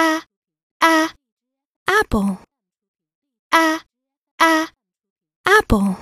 a a apple. A a apple.